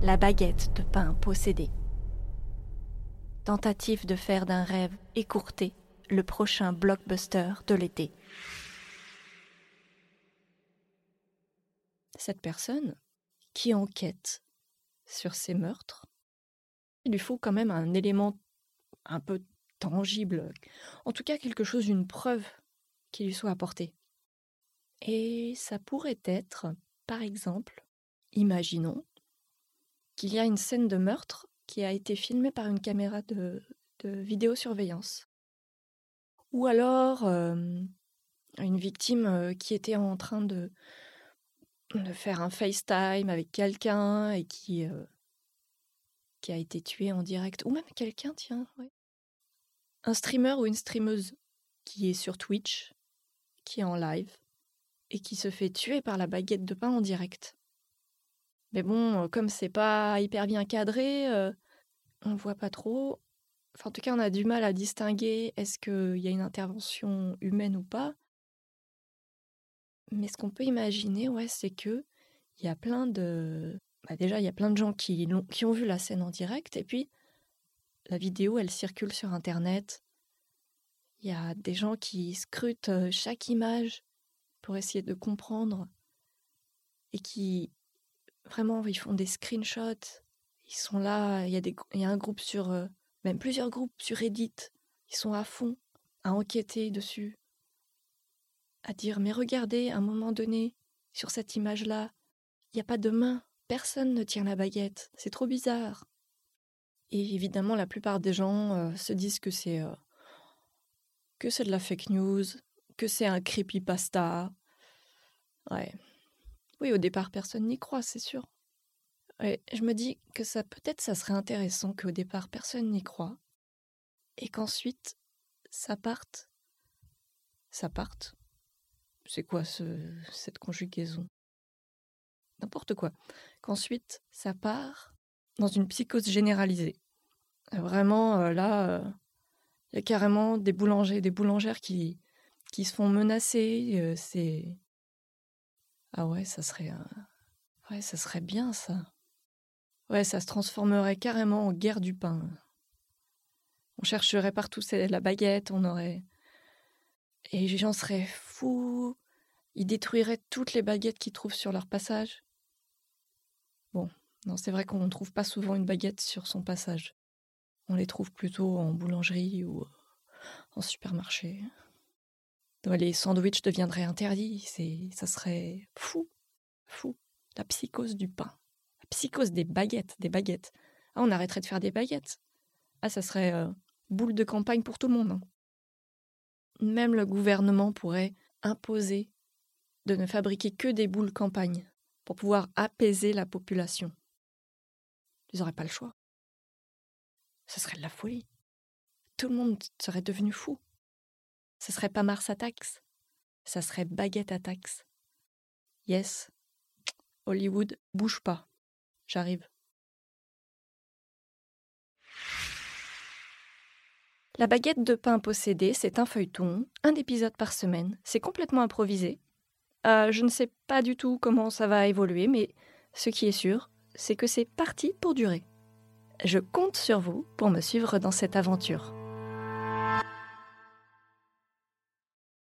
La baguette de pain possédée. Tentative de faire d'un rêve écourté le prochain blockbuster de l'été. Cette personne qui enquête sur ces meurtres, il lui faut quand même un élément un peu tangible, en tout cas quelque chose, une preuve qui lui soit apportée. Et ça pourrait être, par exemple, imaginons qu'il y a une scène de meurtre qui a été filmée par une caméra de, vidéosurveillance. Ou alors une victime qui était en train de, faire un FaceTime avec quelqu'un et qui, qui a été tué en direct. Ou même quelqu'un, tiens, Un streamer ou une streameuse qui est sur Twitch, qui est en live, et qui se fait tuer par la baguette de pain en direct. Mais bon, comme c'est pas hyper bien cadré, on voit pas trop. Enfin, en tout cas, on a du mal à distinguer est-ce qu'il y a une intervention humaine ou pas. Mais ce qu'on peut imaginer, ouais, c'est que il y a plein de. Bah déjà, il y a plein de gens qui, ont, qui ont vu la scène en direct, et puis la vidéo, elle circule sur Internet. Il y a des gens qui scrutent chaque image pour essayer de comprendre et qui vraiment ils font des screenshots. Ils sont là, il y a, un groupe sur, euh, même plusieurs groupes sur Reddit, ils sont à fond à enquêter dessus, à dire mais regardez, à un moment donné, sur cette image-là, il n'y a pas de main, personne ne tient la baguette, c'est trop bizarre. Et évidemment, la plupart des gens euh, se disent que c'est euh, que c'est de la fake news, que c'est un creepypasta. Ouais. Oui, au départ, personne n'y croit, c'est sûr. Je me dis que ça peut-être ça serait intéressant qu'au départ personne n'y croit et qu'ensuite ça parte. Ça parte. C'est quoi ce, cette conjugaison? N'importe quoi. Qu'ensuite ça part dans une psychose généralisée. Vraiment, euh, là, euh, il y a carrément des boulangers, des boulangères qui, qui se font menacer. Euh. Ah ouais, ça serait. Ouais, ça serait bien ça. Ouais, ça se transformerait carrément en guerre du pain. On chercherait partout la baguette, on aurait. Et les gens seraient fous. Ils détruiraient toutes les baguettes qu'ils trouvent sur leur passage. Bon, non, c'est vrai qu'on ne trouve pas souvent une baguette sur son passage. On les trouve plutôt en boulangerie ou en supermarché. Les sandwichs deviendraient interdits, ça serait fou, fou. La psychose du pain. La psychose des baguettes, des baguettes. Ah, on arrêterait de faire des baguettes. Ah, ça serait euh, boule de campagne pour tout le monde. Hein. Même le gouvernement pourrait imposer de ne fabriquer que des boules campagne pour pouvoir apaiser la population. Ils n'auraient pas le choix. Ce serait de la folie. Tout le monde serait devenu fou. Ce serait pas Mars Attacks, ça serait Baguette Attacks. Yes, Hollywood, bouge pas. J'arrive. La baguette de pain possédée, c'est un feuilleton, un épisode par semaine. C'est complètement improvisé. Euh, je ne sais pas du tout comment ça va évoluer, mais ce qui est sûr, c'est que c'est parti pour durer. Je compte sur vous pour me suivre dans cette aventure.